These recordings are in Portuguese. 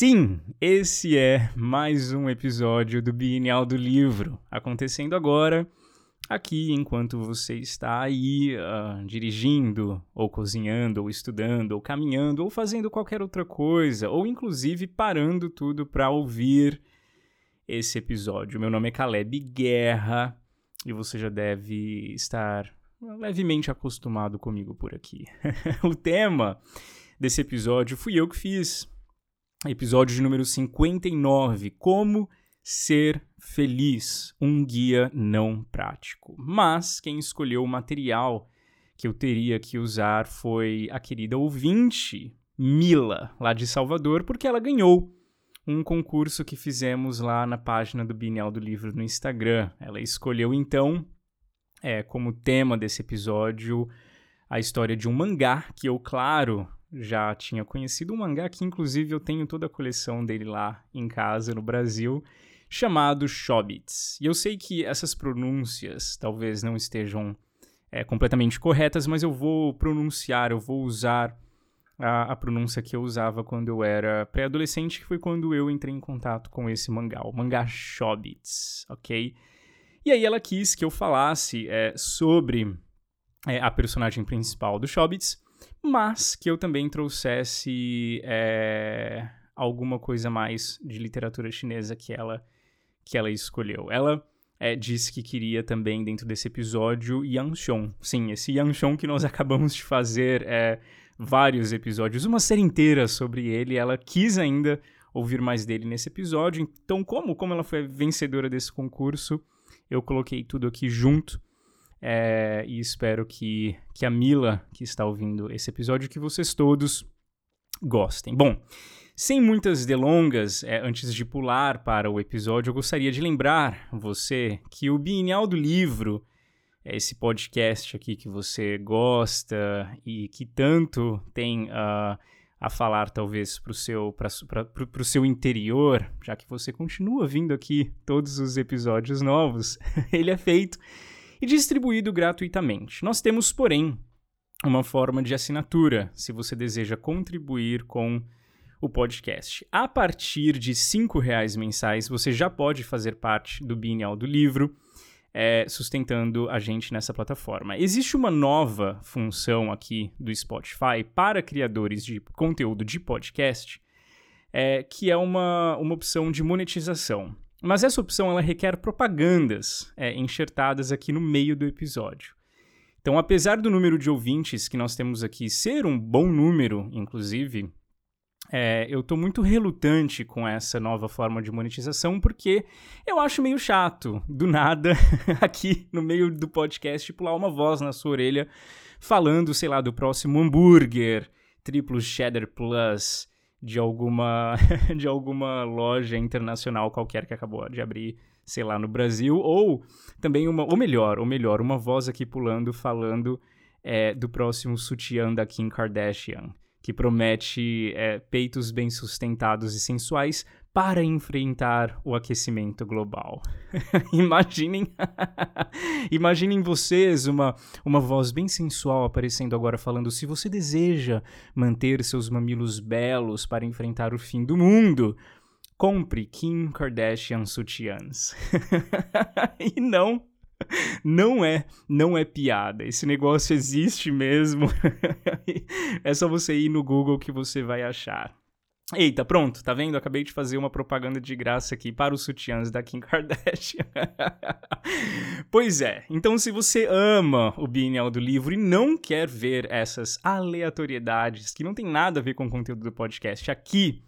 Sim, esse é mais um episódio do Bienal do Livro, acontecendo agora, aqui enquanto você está aí uh, dirigindo, ou cozinhando, ou estudando, ou caminhando, ou fazendo qualquer outra coisa, ou inclusive parando tudo para ouvir esse episódio. Meu nome é Caleb Guerra e você já deve estar levemente acostumado comigo por aqui. o tema desse episódio fui eu que fiz episódio de número 59, Como Ser Feliz, um guia não prático. Mas quem escolheu o material que eu teria que usar foi a querida ouvinte Mila, lá de Salvador, porque ela ganhou um concurso que fizemos lá na página do Bienal do Livro no Instagram. Ela escolheu então, é, como tema desse episódio, a história de um mangá que eu, claro, já tinha conhecido um mangá que, inclusive, eu tenho toda a coleção dele lá em casa, no Brasil, chamado Shobits. E eu sei que essas pronúncias talvez não estejam é, completamente corretas, mas eu vou pronunciar, eu vou usar a, a pronúncia que eu usava quando eu era pré-adolescente, que foi quando eu entrei em contato com esse mangá, o mangá Shobits, ok? E aí ela quis que eu falasse é, sobre é, a personagem principal do Shobits, mas que eu também trouxesse é, alguma coisa mais de literatura chinesa que ela, que ela escolheu. Ela é, disse que queria também, dentro desse episódio, Yanxiong. Sim, esse Yanxiong que nós acabamos de fazer é, vários episódios, uma série inteira sobre ele. Ela quis ainda ouvir mais dele nesse episódio. Então, como, como ela foi vencedora desse concurso, eu coloquei tudo aqui junto é, e espero que, que a Mila, que está ouvindo esse episódio, que vocês todos gostem. Bom, sem muitas delongas, é, antes de pular para o episódio, eu gostaria de lembrar você que o Bienal do Livro, é esse podcast aqui que você gosta e que tanto tem uh, a falar, talvez, para o seu, seu interior, já que você continua vindo aqui todos os episódios novos, ele é feito e distribuído gratuitamente. Nós temos, porém, uma forma de assinatura, se você deseja contribuir com o podcast. A partir de R$ reais mensais, você já pode fazer parte do Bienal do Livro, é, sustentando a gente nessa plataforma. Existe uma nova função aqui do Spotify para criadores de conteúdo de podcast, é, que é uma, uma opção de monetização. Mas essa opção ela requer propagandas é, enxertadas aqui no meio do episódio. Então, apesar do número de ouvintes que nós temos aqui ser um bom número, inclusive, é, eu estou muito relutante com essa nova forma de monetização porque eu acho meio chato, do nada, aqui no meio do podcast, pular uma voz na sua orelha falando, sei lá, do próximo hambúrguer, triplo cheddar plus, de alguma, de alguma loja internacional qualquer que acabou de abrir, sei lá, no Brasil, ou também uma, ou melhor, ou melhor, uma voz aqui pulando falando é, do próximo sutiã da Kim Kardashian, que promete é, peitos bem sustentados e sensuais para enfrentar o aquecimento global. imaginem, imaginem vocês uma, uma voz bem sensual aparecendo agora falando: se você deseja manter seus mamilos belos para enfrentar o fim do mundo, compre Kim Kardashian sutiãs. e não não é, não é piada. Esse negócio existe mesmo. é só você ir no Google que você vai achar. Eita, pronto, tá vendo? Acabei de fazer uma propaganda de graça aqui para os sutiãs da Kim Kardashian. pois é, então se você ama o Bienal do Livro e não quer ver essas aleatoriedades que não tem nada a ver com o conteúdo do podcast aqui,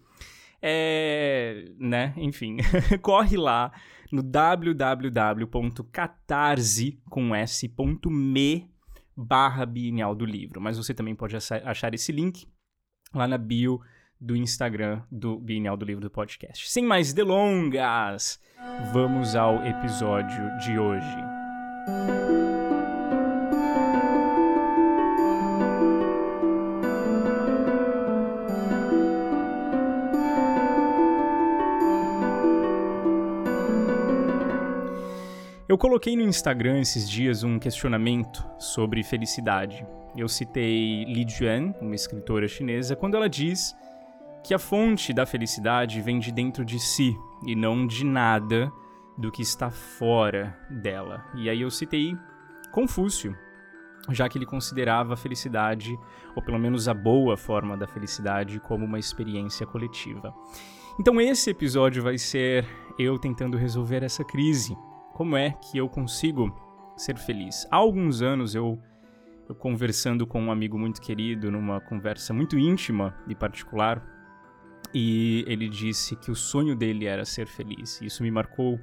é, né, enfim, corre lá no www.catarse.me barra Bienal do Livro, mas você também pode achar esse link lá na bio do Instagram do Bienal do Livro do Podcast. Sem mais delongas, vamos ao episódio de hoje. Eu coloquei no Instagram esses dias um questionamento sobre felicidade. Eu citei Li Juan, uma escritora chinesa, quando ela diz que a fonte da felicidade vem de dentro de si e não de nada do que está fora dela. E aí eu citei Confúcio, já que ele considerava a felicidade, ou pelo menos a boa forma da felicidade, como uma experiência coletiva. Então esse episódio vai ser eu tentando resolver essa crise. Como é que eu consigo ser feliz? Há alguns anos eu, eu conversando com um amigo muito querido, numa conversa muito íntima e particular, e ele disse que o sonho dele era ser feliz. Isso me marcou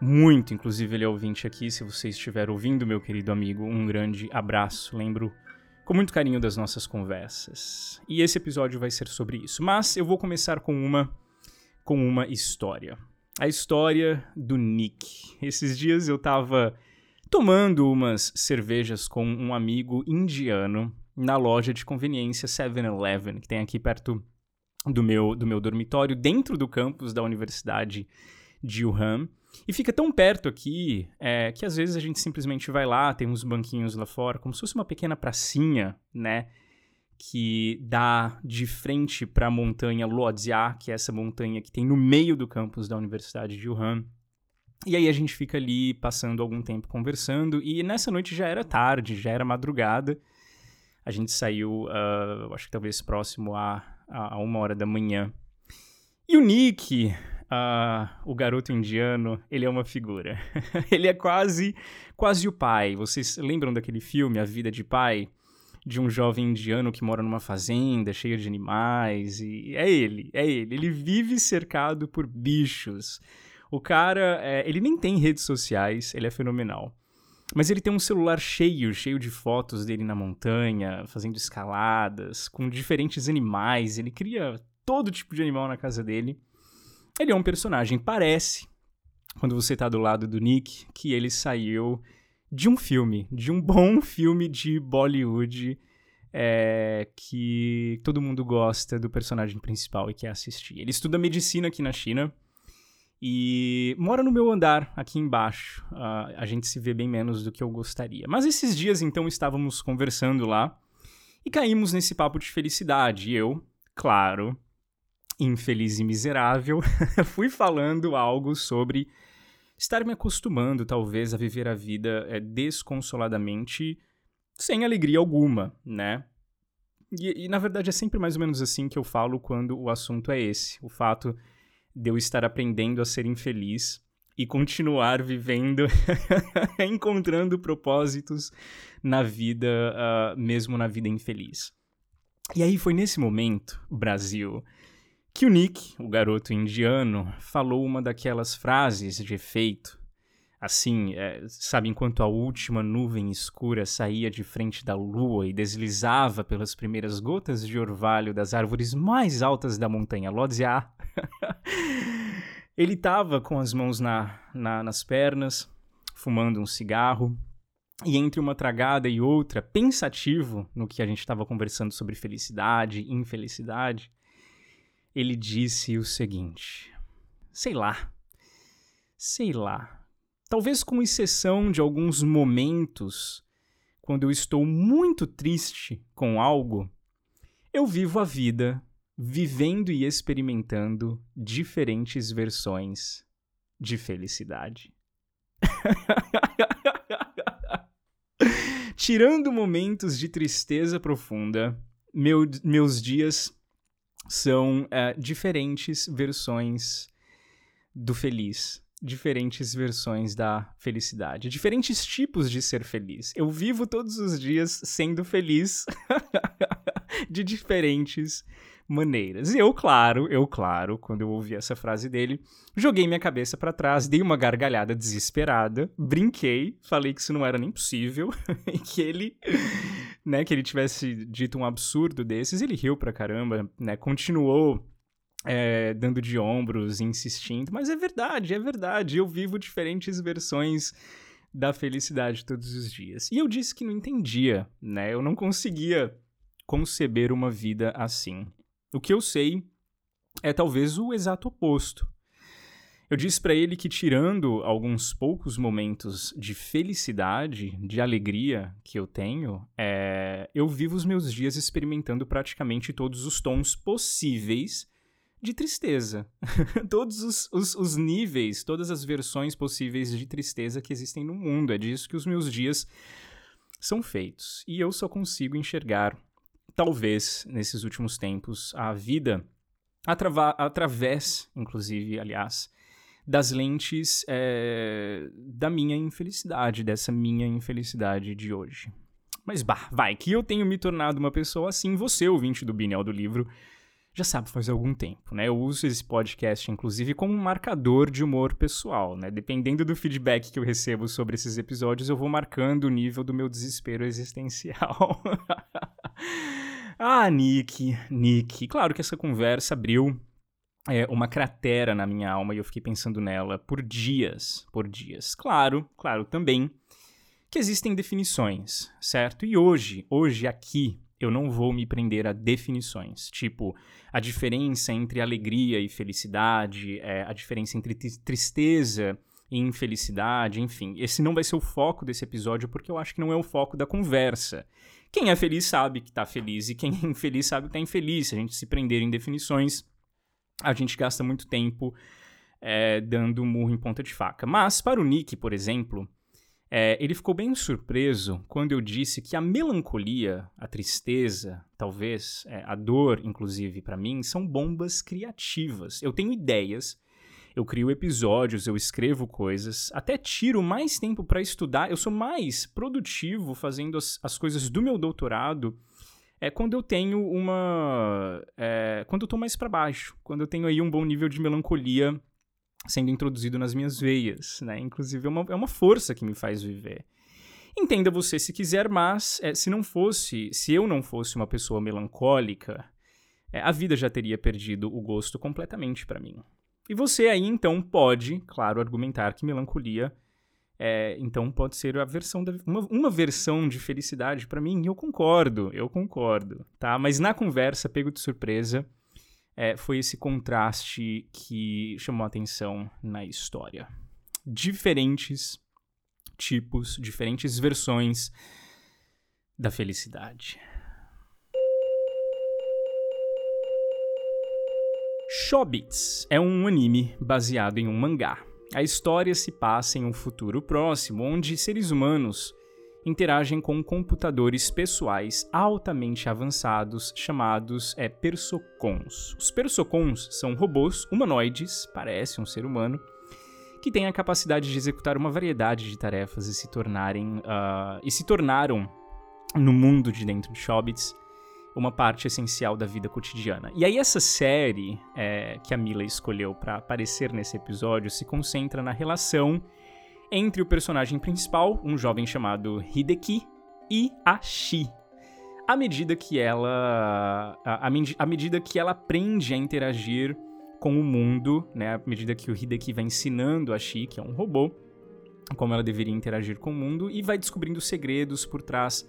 muito, inclusive ele é ouvinte aqui, se você estiver ouvindo, meu querido amigo, um grande abraço. Lembro com muito carinho das nossas conversas. E esse episódio vai ser sobre isso. Mas eu vou começar com uma com uma história. A história do Nick. Esses dias eu tava tomando umas cervejas com um amigo indiano na loja de conveniência 7-Eleven, que tem aqui perto do meu, do meu dormitório, dentro do campus da Universidade de Wuhan. E fica tão perto aqui é, que às vezes a gente simplesmente vai lá, tem uns banquinhos lá fora, como se fosse uma pequena pracinha, né? Que dá de frente para a montanha Luodzia, que é essa montanha que tem no meio do campus da Universidade de Wuhan. E aí a gente fica ali passando algum tempo conversando, e nessa noite já era tarde, já era madrugada. A gente saiu, uh, acho que talvez próximo a, a uma hora da manhã. E o Nick, uh, o garoto indiano, ele é uma figura. ele é quase, quase o pai. Vocês lembram daquele filme, A Vida de Pai? De um jovem indiano que mora numa fazenda cheia de animais. E é ele, é ele. Ele vive cercado por bichos. O cara, é, ele nem tem redes sociais, ele é fenomenal. Mas ele tem um celular cheio, cheio de fotos dele na montanha, fazendo escaladas, com diferentes animais. Ele cria todo tipo de animal na casa dele. Ele é um personagem, parece, quando você tá do lado do Nick, que ele saiu de um filme, de um bom filme de Bollywood é, que todo mundo gosta do personagem principal e quer assistir. Ele estuda medicina aqui na China e mora no meu andar aqui embaixo. Uh, a gente se vê bem menos do que eu gostaria. Mas esses dias então estávamos conversando lá e caímos nesse papo de felicidade. E eu, claro, infeliz e miserável, fui falando algo sobre estar me acostumando, talvez, a viver a vida é, desconsoladamente, sem alegria alguma, né? E, e, na verdade é sempre mais ou menos assim que eu falo quando o assunto é esse: o fato de eu estar aprendendo a ser infeliz e continuar vivendo, encontrando propósitos na vida, uh, mesmo na vida infeliz. E aí foi nesse momento, Brasil, que o Nick, o garoto indiano, falou uma daquelas frases de efeito. Assim, é, sabe, enquanto a última nuvem escura saía de frente da lua e deslizava pelas primeiras gotas de orvalho das árvores mais altas da montanha Lodzia, ele estava com as mãos na, na, nas pernas, fumando um cigarro, e entre uma tragada e outra, pensativo no que a gente estava conversando sobre felicidade infelicidade, ele disse o seguinte: sei lá, sei lá, talvez com exceção de alguns momentos quando eu estou muito triste com algo, eu vivo a vida vivendo e experimentando diferentes versões de felicidade. Tirando momentos de tristeza profunda, meu, meus dias são uh, diferentes versões do feliz, diferentes versões da felicidade, diferentes tipos de ser feliz. Eu vivo todos os dias sendo feliz de diferentes maneiras. E eu, claro, eu, claro, quando eu ouvi essa frase dele, joguei minha cabeça para trás, dei uma gargalhada desesperada, brinquei, falei que isso não era nem possível e que ele né, que ele tivesse dito um absurdo desses, ele riu pra caramba, né, continuou é, dando de ombros, insistindo, mas é verdade, é verdade, eu vivo diferentes versões da felicidade todos os dias. E eu disse que não entendia, né, eu não conseguia conceber uma vida assim. O que eu sei é talvez o exato oposto. Eu disse para ele que, tirando alguns poucos momentos de felicidade, de alegria que eu tenho, é, eu vivo os meus dias experimentando praticamente todos os tons possíveis de tristeza. todos os, os, os, níveis, todas as versões possíveis de tristeza que existem no mundo. É disso que os meus dias são feitos. E eu só consigo enxergar, talvez, nesses últimos tempos, a vida através, inclusive, aliás, das lentes é, da minha infelicidade, dessa minha infelicidade de hoje. Mas bah, vai, que eu tenho me tornado uma pessoa assim, você, ouvinte do Binel do livro, já sabe faz algum tempo, né? Eu uso esse podcast, inclusive, como um marcador de humor pessoal, né? Dependendo do feedback que eu recebo sobre esses episódios, eu vou marcando o nível do meu desespero existencial. ah, Nick, Nick. Claro que essa conversa abriu é, uma cratera na minha alma e eu fiquei pensando nela por dias, por dias. Claro, claro também que existem definições, certo? E hoje, hoje aqui, eu não vou me prender a definições, tipo a diferença entre alegria e felicidade, é, a diferença entre tristeza e infelicidade, enfim. Esse não vai ser o foco desse episódio porque eu acho que não é o foco da conversa. Quem é feliz sabe que está feliz e quem é infeliz sabe que está infeliz. Se a gente se prender em definições, a gente gasta muito tempo é, dando murro em ponta de faca. Mas para o Nick, por exemplo, é, ele ficou bem surpreso quando eu disse que a melancolia, a tristeza, talvez, é, a dor, inclusive, para mim, são bombas criativas. Eu tenho ideias, eu crio episódios, eu escrevo coisas, até tiro mais tempo para estudar. Eu sou mais produtivo fazendo as, as coisas do meu doutorado é quando eu tenho uma. É, quando eu tô mais para baixo, quando eu tenho aí um bom nível de melancolia sendo introduzido nas minhas veias, né? Inclusive, é uma, é uma força que me faz viver. Entenda você se quiser, mas é, se não fosse, se eu não fosse uma pessoa melancólica, é, a vida já teria perdido o gosto completamente para mim. E você aí então pode, claro, argumentar que melancolia é, então pode ser a versão da, uma, uma versão de felicidade para mim. E eu concordo, eu concordo, tá? Mas na conversa, pego de surpresa, é, foi esse contraste que chamou a atenção na história. Diferentes tipos, diferentes versões da felicidade. Shobits é um anime baseado em um mangá. A história se passa em um futuro próximo, onde seres humanos interagem com computadores pessoais altamente avançados chamados é, persocons. Os persocons são robôs humanoides, parece um ser humano, que têm a capacidade de executar uma variedade de tarefas e se tornarem uh, e se tornaram no mundo de dentro de Shobits uma parte essencial da vida cotidiana. E aí essa série é, que a Mila escolheu para aparecer nesse episódio se concentra na relação entre o personagem principal, um jovem chamado Hideki, e a Shi. À medida que ela. À, medida que ela aprende a interagir com o mundo, né? À medida que o Hideki vai ensinando a Shi, que é um robô, como ela deveria interagir com o mundo, e vai descobrindo segredos por trás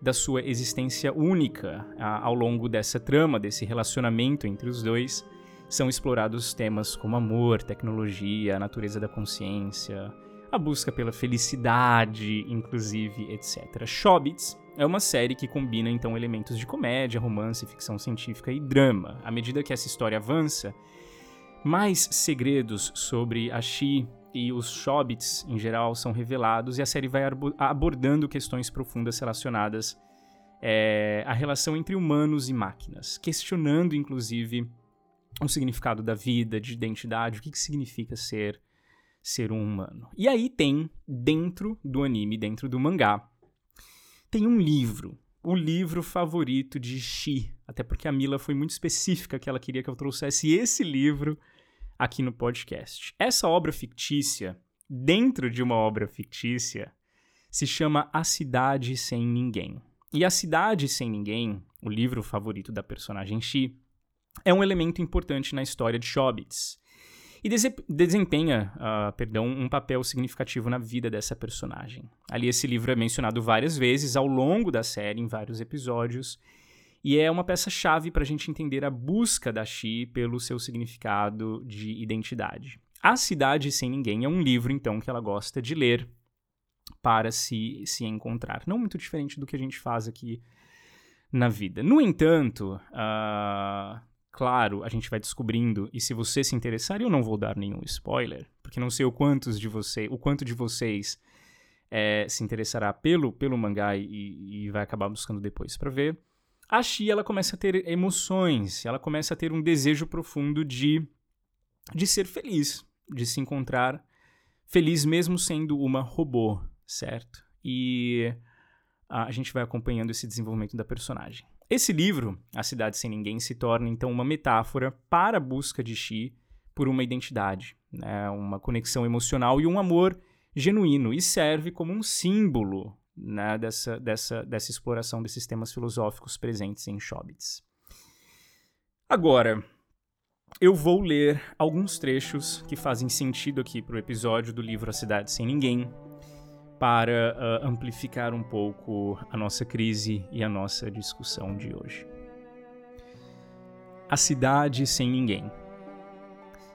da sua existência única ao longo dessa trama, desse relacionamento entre os dois. São explorados temas como amor, tecnologia, a natureza da consciência, a busca pela felicidade, inclusive, etc. Shobits é uma série que combina então elementos de comédia, romance, ficção científica e drama. À medida que essa história avança, mais segredos sobre a Shi e os Shobits em geral são revelados e a série vai abordando questões profundas relacionadas é, à relação entre humanos e máquinas, questionando inclusive o significado da vida, de identidade, o que, que significa ser ser um humano. E aí tem, dentro do anime, dentro do mangá, tem um livro, o livro favorito de Shi. Até porque a Mila foi muito específica que ela queria que eu trouxesse esse livro aqui no podcast. Essa obra fictícia, dentro de uma obra fictícia, se chama A Cidade Sem Ninguém. E A Cidade Sem Ninguém, o livro favorito da personagem Shi, é um elemento importante na história de Shobits e desempenha, uh, perdão, um papel significativo na vida dessa personagem. Ali esse livro é mencionado várias vezes ao longo da série, em vários episódios, e é uma peça-chave para a gente entender a busca da Xi pelo seu significado de identidade. A Cidade Sem Ninguém é um livro, então, que ela gosta de ler para se, se encontrar. Não muito diferente do que a gente faz aqui na vida. No entanto, uh, claro, a gente vai descobrindo, e se você se interessar, eu não vou dar nenhum spoiler, porque não sei o quantos de vocês, o quanto de vocês é, se interessará pelo, pelo mangá e, e vai acabar buscando depois para ver. A Shi, ela começa a ter emoções, ela começa a ter um desejo profundo de, de ser feliz, de se encontrar feliz mesmo sendo uma robô, certo? E a gente vai acompanhando esse desenvolvimento da personagem. Esse livro, A Cidade Sem Ninguém, se torna então uma metáfora para a busca de Shi por uma identidade, né? uma conexão emocional e um amor genuíno, e serve como um símbolo né, dessa, dessa, dessa exploração desses temas filosóficos presentes em Chobits. Agora, eu vou ler alguns trechos que fazem sentido aqui para o episódio do livro A Cidade Sem Ninguém, para uh, amplificar um pouco a nossa crise e a nossa discussão de hoje. A cidade sem ninguém.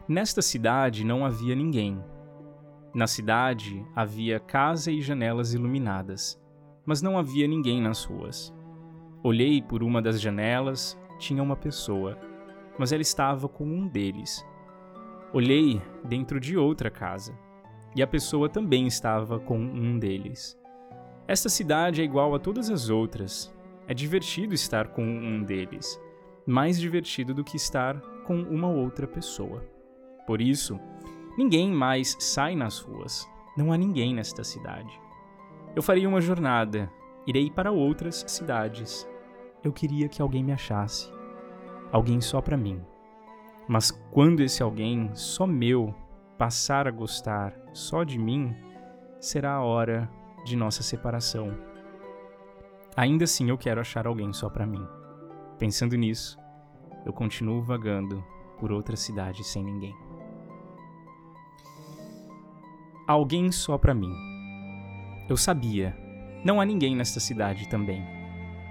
Nesta cidade não havia ninguém. Na cidade havia casa e janelas iluminadas, mas não havia ninguém nas ruas. Olhei por uma das janelas, tinha uma pessoa, mas ela estava com um deles. Olhei dentro de outra casa, e a pessoa também estava com um deles. Esta cidade é igual a todas as outras. É divertido estar com um deles, mais divertido do que estar com uma outra pessoa. Por isso, Ninguém mais sai nas ruas. Não há ninguém nesta cidade. Eu faria uma jornada. Irei para outras cidades. Eu queria que alguém me achasse. Alguém só para mim. Mas quando esse alguém, só meu, passar a gostar só de mim, será a hora de nossa separação. Ainda assim eu quero achar alguém só para mim. Pensando nisso, eu continuo vagando por outra cidade sem ninguém alguém só para mim. Eu sabia, não há ninguém nesta cidade também.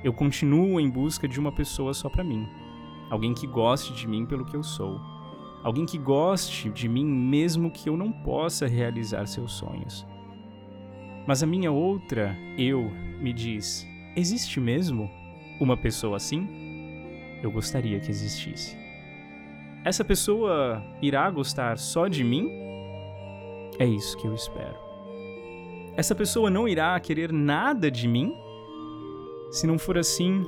Eu continuo em busca de uma pessoa só para mim. Alguém que goste de mim pelo que eu sou. Alguém que goste de mim mesmo que eu não possa realizar seus sonhos. Mas a minha outra eu me diz: existe mesmo uma pessoa assim? Eu gostaria que existisse. Essa pessoa irá gostar só de mim é isso que eu espero. Essa pessoa não irá querer nada de mim? Se não for assim,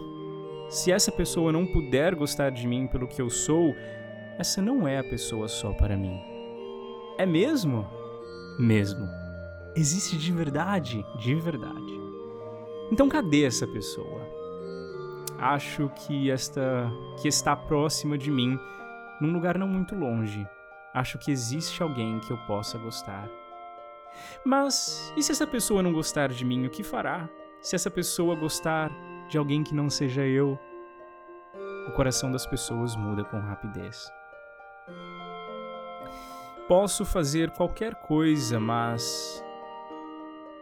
se essa pessoa não puder gostar de mim pelo que eu sou, essa não é a pessoa só para mim. É mesmo? Mesmo. Existe de verdade? De verdade. Então cadê essa pessoa? Acho que esta que está próxima de mim, num lugar não muito longe, acho que existe alguém que eu possa gostar. Mas e se essa pessoa não gostar de mim, o que fará? Se essa pessoa gostar de alguém que não seja eu? O coração das pessoas muda com rapidez. Posso fazer qualquer coisa, mas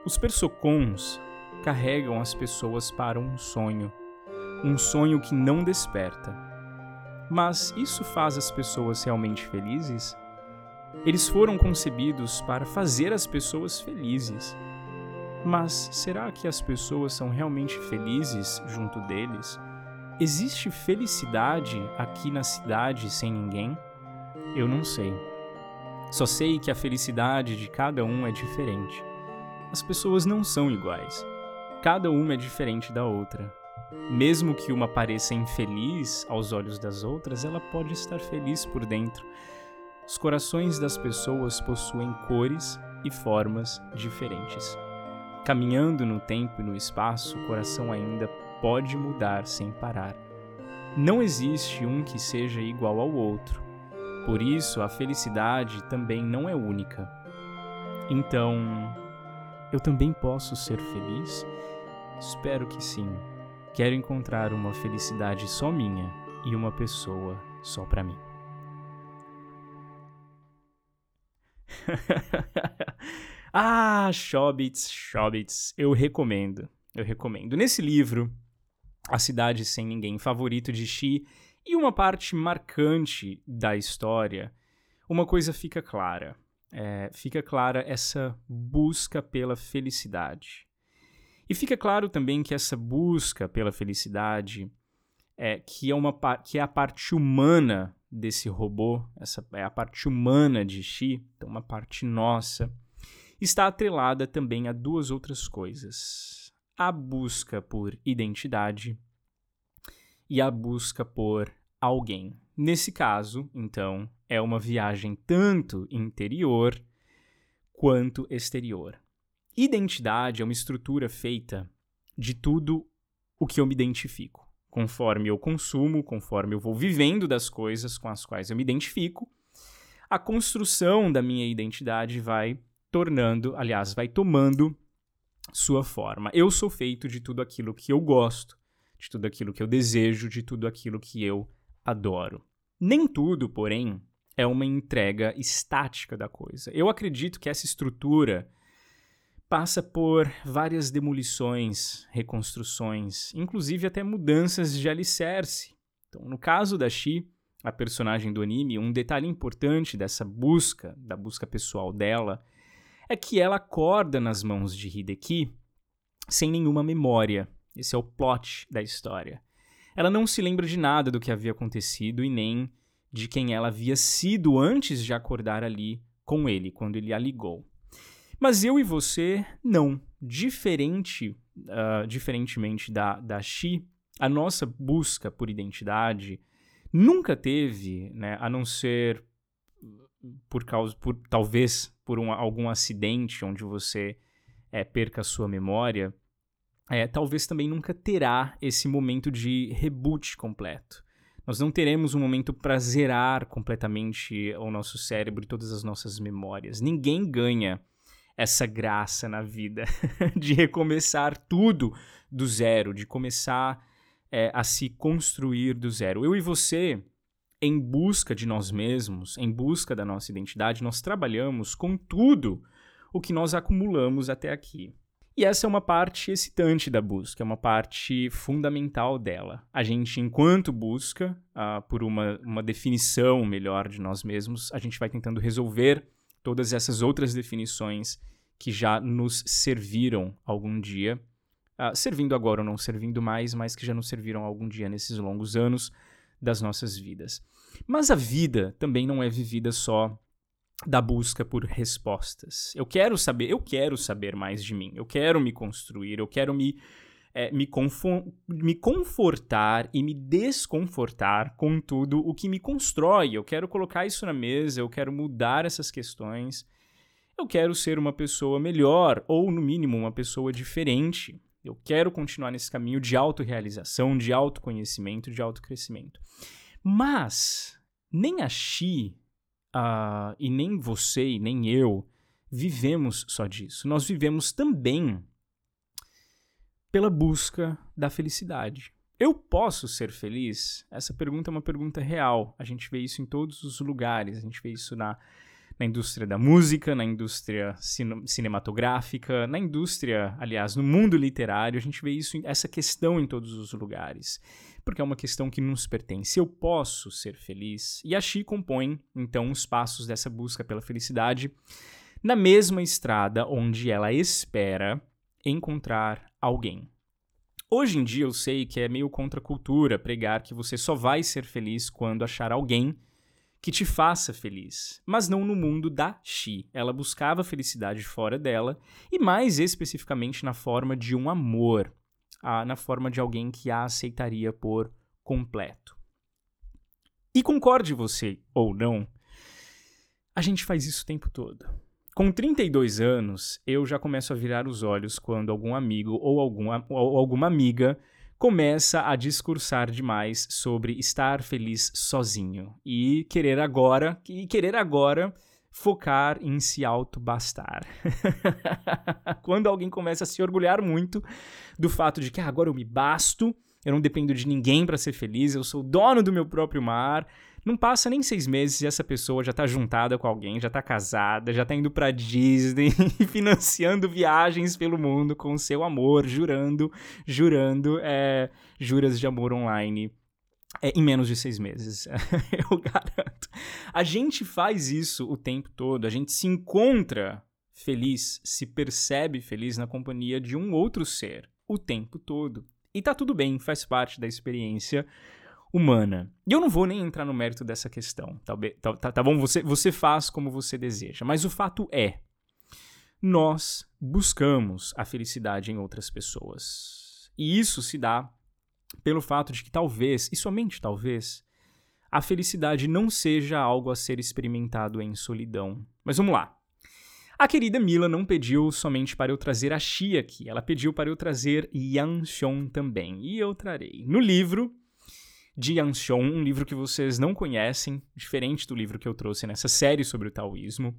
os persocons carregam as pessoas para um sonho, um sonho que não desperta. Mas isso faz as pessoas realmente felizes? Eles foram concebidos para fazer as pessoas felizes. Mas será que as pessoas são realmente felizes junto deles? Existe felicidade aqui na cidade sem ninguém? Eu não sei. Só sei que a felicidade de cada um é diferente. As pessoas não são iguais. Cada uma é diferente da outra. Mesmo que uma pareça infeliz aos olhos das outras, ela pode estar feliz por dentro os corações das pessoas possuem cores e formas diferentes. Caminhando no tempo e no espaço, o coração ainda pode mudar sem parar. Não existe um que seja igual ao outro. Por isso, a felicidade também não é única. Então, eu também posso ser feliz? Espero que sim. Quero encontrar uma felicidade só minha e uma pessoa só para mim. ah, Shobits, Shobits, eu recomendo, eu recomendo. Nesse livro, A Cidade Sem Ninguém, favorito de Xi, e uma parte marcante da história, uma coisa fica clara. É, fica clara essa busca pela felicidade. E fica claro também que essa busca pela felicidade é, que, é uma, que é a parte humana desse robô, essa é a parte humana de Xi, então uma parte nossa, está atrelada também a duas outras coisas: a busca por identidade e a busca por alguém. Nesse caso, então, é uma viagem tanto interior quanto exterior. Identidade é uma estrutura feita de tudo o que eu me identifico conforme eu consumo, conforme eu vou vivendo das coisas com as quais eu me identifico, a construção da minha identidade vai tornando, aliás, vai tomando sua forma. Eu sou feito de tudo aquilo que eu gosto, de tudo aquilo que eu desejo, de tudo aquilo que eu adoro. Nem tudo, porém, é uma entrega estática da coisa. Eu acredito que essa estrutura passa por várias demolições, reconstruções, inclusive até mudanças de alicerce. Então, no caso da Shi, a personagem do anime, um detalhe importante dessa busca, da busca pessoal dela, é que ela acorda nas mãos de Hideki sem nenhuma memória. Esse é o plot da história. Ela não se lembra de nada do que havia acontecido e nem de quem ela havia sido antes de acordar ali com ele, quando ele a ligou. Mas eu e você, não. Diferente, uh, diferentemente da, da Xi, a nossa busca por identidade nunca teve, né, a não ser por causa, por, talvez por um, algum acidente onde você é, perca a sua memória, é, talvez também nunca terá esse momento de reboot completo. Nós não teremos um momento para zerar completamente o nosso cérebro e todas as nossas memórias. Ninguém ganha essa graça na vida de recomeçar tudo do zero, de começar é, a se construir do zero. Eu e você, em busca de nós mesmos, em busca da nossa identidade, nós trabalhamos com tudo o que nós acumulamos até aqui. E essa é uma parte excitante da busca, é uma parte fundamental dela. A gente, enquanto busca uh, por uma, uma definição melhor de nós mesmos, a gente vai tentando resolver todas essas outras definições que já nos serviram algum dia, uh, servindo agora ou não servindo mais, mas que já nos serviram algum dia nesses longos anos das nossas vidas. Mas a vida também não é vivida só da busca por respostas. Eu quero saber, eu quero saber mais de mim, eu quero me construir, eu quero me, é, me, me confortar e me desconfortar com tudo o que me constrói. Eu quero colocar isso na mesa, eu quero mudar essas questões eu quero ser uma pessoa melhor, ou no mínimo uma pessoa diferente. Eu quero continuar nesse caminho de autorrealização, de autoconhecimento, de autocrescimento. Mas nem a Xi, uh, e nem você, e nem eu, vivemos só disso. Nós vivemos também pela busca da felicidade. Eu posso ser feliz? Essa pergunta é uma pergunta real. A gente vê isso em todos os lugares. A gente vê isso na na indústria da música, na indústria cin cinematográfica, na indústria, aliás, no mundo literário, a gente vê isso, essa questão em todos os lugares, porque é uma questão que nos pertence. Eu posso ser feliz? E a Xi compõe, então, os passos dessa busca pela felicidade na mesma estrada onde ela espera encontrar alguém. Hoje em dia eu sei que é meio contra a cultura pregar que você só vai ser feliz quando achar alguém que te faça feliz, mas não no mundo da Xi. Ela buscava felicidade fora dela e mais especificamente na forma de um amor, na forma de alguém que a aceitaria por completo. E concorde você ou não, a gente faz isso o tempo todo. Com 32 anos, eu já começo a virar os olhos quando algum amigo ou, alguma, ou alguma amiga começa a discursar demais sobre estar feliz sozinho e querer agora e querer agora focar em se autobastar. Quando alguém começa a se orgulhar muito do fato de que ah, agora eu me basto, eu não dependo de ninguém para ser feliz, eu sou dono do meu próprio mar, não passa nem seis meses e essa pessoa já tá juntada com alguém, já tá casada, já tá indo pra Disney, financiando viagens pelo mundo com seu amor, jurando, jurando, é, juras de amor online é, em menos de seis meses, eu garanto. A gente faz isso o tempo todo, a gente se encontra feliz, se percebe feliz na companhia de um outro ser o tempo todo. E tá tudo bem, faz parte da experiência humana. E eu não vou nem entrar no mérito dessa questão, tá, tá, tá bom? Você, você faz como você deseja. Mas o fato é, nós buscamos a felicidade em outras pessoas. E isso se dá pelo fato de que talvez, e somente talvez, a felicidade não seja algo a ser experimentado em solidão. Mas vamos lá. A querida Mila não pediu somente para eu trazer a Xia aqui, ela pediu para eu trazer Yang Xiong também, e eu trarei. No livro de Yang Xiong, um livro que vocês não conhecem, diferente do livro que eu trouxe nessa série sobre o taoísmo,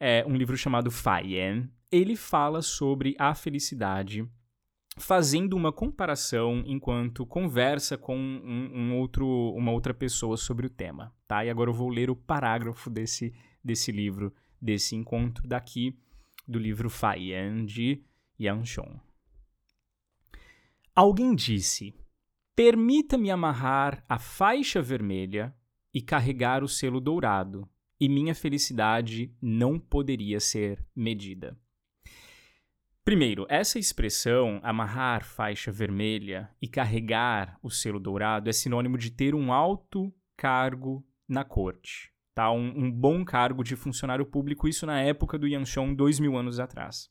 é um livro chamado Fayan. Ele fala sobre a felicidade, fazendo uma comparação enquanto conversa com um, um outro, uma outra pessoa sobre o tema, tá? E agora eu vou ler o parágrafo desse, desse livro desse encontro daqui do livro Fayan de Yanshong. Alguém disse: Permita-me amarrar a faixa vermelha e carregar o selo dourado, e minha felicidade não poderia ser medida. Primeiro, essa expressão, amarrar faixa vermelha e carregar o selo dourado, é sinônimo de ter um alto cargo na corte tá? Um, um, bom cargo de funcionário público, isso na época do Yanshong, dois mil anos atrás.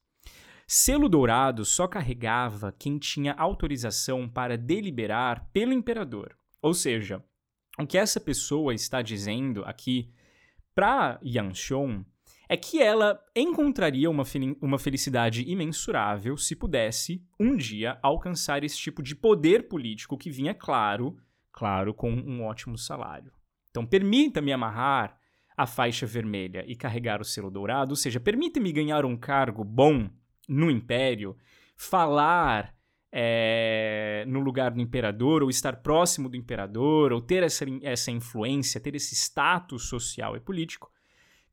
Selo dourado só carregava quem tinha autorização para deliberar pelo imperador. Ou seja, o que essa pessoa está dizendo aqui para Yanshong é que ela encontraria uma, uma felicidade imensurável se pudesse, um dia, alcançar esse tipo de poder político que vinha, claro, claro, com um ótimo salário. Então, permita-me amarrar a faixa vermelha e carregar o selo dourado, ou seja, permita-me ganhar um cargo bom no império, falar é, no lugar do imperador, ou estar próximo do imperador, ou ter essa, essa influência, ter esse status social e político,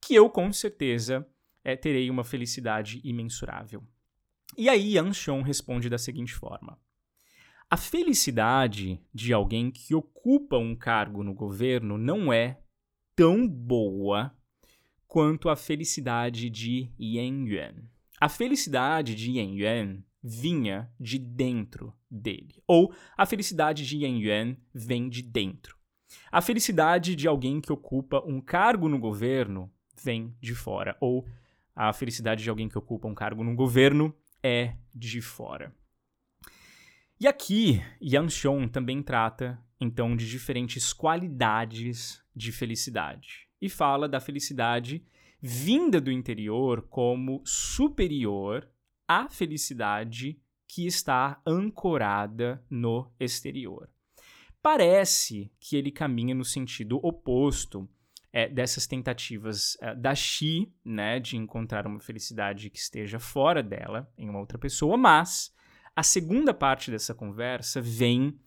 que eu com certeza é, terei uma felicidade imensurável. E aí Yang Shong responde da seguinte forma: a felicidade de alguém que ocupa um cargo no governo não é tão boa quanto a felicidade de Yan Yuan. A felicidade de Yan Yuan vinha de dentro dele, ou a felicidade de Yan Yuan vem de dentro. A felicidade de alguém que ocupa um cargo no governo vem de fora, ou a felicidade de alguém que ocupa um cargo no governo é de fora. E aqui, Yang Xiong também trata, então, de diferentes qualidades de felicidade. E fala da felicidade vinda do interior como superior à felicidade que está ancorada no exterior. Parece que ele caminha no sentido oposto é, dessas tentativas é, da Xi, né, de encontrar uma felicidade que esteja fora dela, em uma outra pessoa, mas a segunda parte dessa conversa vem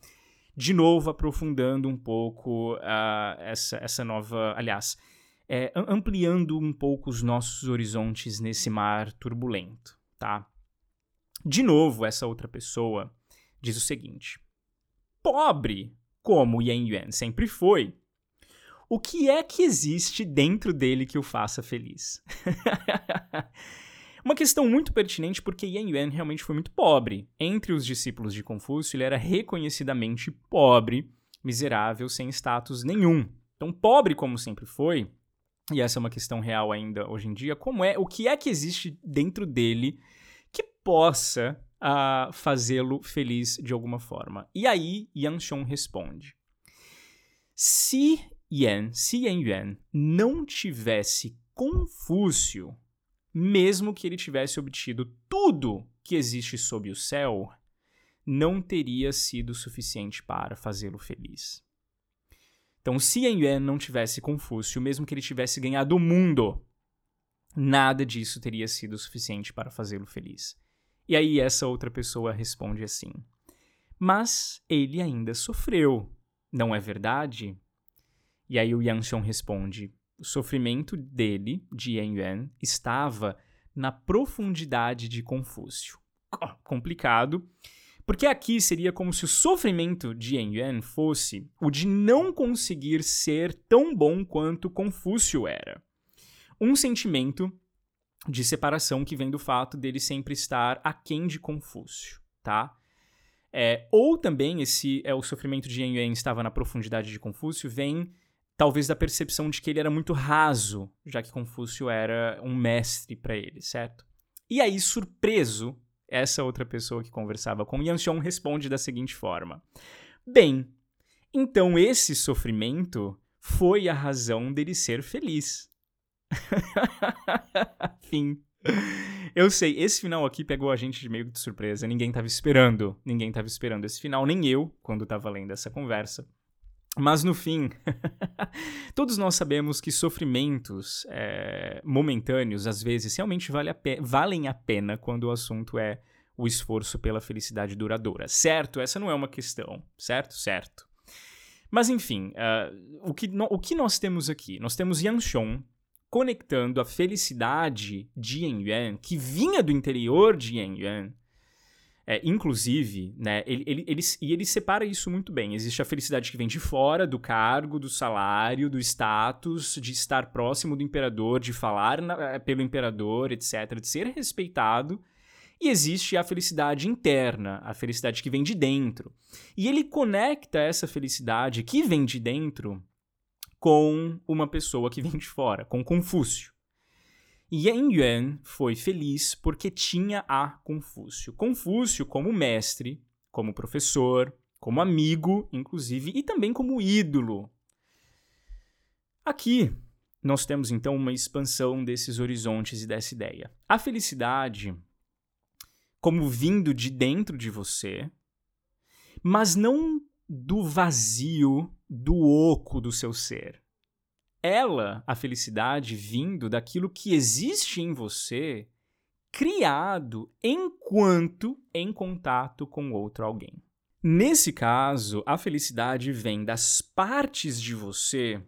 de novo aprofundando um pouco uh, essa, essa nova. Aliás, é, ampliando um pouco os nossos horizontes nesse mar turbulento, tá? De novo, essa outra pessoa diz o seguinte: pobre como Yan Yuan sempre foi, o que é que existe dentro dele que o faça feliz? Uma questão muito pertinente porque Yan Yuan realmente foi muito pobre. Entre os discípulos de Confúcio, ele era reconhecidamente pobre, miserável, sem status nenhum. Então, pobre como sempre foi, e essa é uma questão real ainda hoje em dia, como é, o que é que existe dentro dele que possa uh, fazê-lo feliz de alguma forma? E aí, Yang Xiong responde: Se Yan, se Yan Yuan não tivesse Confúcio mesmo que ele tivesse obtido tudo que existe sob o céu, não teria sido suficiente para fazê-lo feliz. Então, se Yan Yuan não tivesse Confúcio, mesmo que ele tivesse ganhado o mundo, nada disso teria sido suficiente para fazê-lo feliz. E aí essa outra pessoa responde assim: Mas ele ainda sofreu, não é verdade? E aí o Yang Xiong responde: o sofrimento dele, de Yan Yuan, estava na profundidade de Confúcio. Complicado, Porque aqui seria como se o sofrimento de Yen Yuan fosse o de não conseguir ser tão bom quanto Confúcio era. Um sentimento de separação que vem do fato dele sempre estar aquém de Confúcio, tá? É, ou também esse é o sofrimento de Yen Yuan estava na profundidade de Confúcio, vem talvez da percepção de que ele era muito raso, já que Confúcio era um mestre para ele, certo? E aí, surpreso, essa outra pessoa que conversava com Yanxiong responde da seguinte forma: Bem, então esse sofrimento foi a razão dele ser feliz. Fim. Eu sei, esse final aqui pegou a gente de meio de surpresa. Ninguém tava esperando. Ninguém tava esperando esse final, nem eu, quando tava lendo essa conversa. Mas no fim, todos nós sabemos que sofrimentos é, momentâneos, às vezes, realmente vale a valem a pena quando o assunto é o esforço pela felicidade duradoura. Certo? Essa não é uma questão. Certo? Certo. Mas enfim, uh, o, que no, o que nós temos aqui? Nós temos Yang Xiong conectando a felicidade de Yen Yuan, que vinha do interior de Yen Yuan, é, inclusive, né, ele, ele, ele, e ele separa isso muito bem. Existe a felicidade que vem de fora, do cargo, do salário, do status, de estar próximo do imperador, de falar na, é, pelo imperador, etc., de ser respeitado. E existe a felicidade interna, a felicidade que vem de dentro. E ele conecta essa felicidade que vem de dentro com uma pessoa que vem de fora, com Confúcio. Yan Yuan foi feliz porque tinha a Confúcio. Confúcio como mestre, como professor, como amigo, inclusive, e também como ídolo. Aqui nós temos então uma expansão desses horizontes e dessa ideia. A felicidade como vindo de dentro de você, mas não do vazio, do oco do seu ser ela, a felicidade, vindo daquilo que existe em você, criado enquanto em contato com outro alguém. Nesse caso, a felicidade vem das partes de você,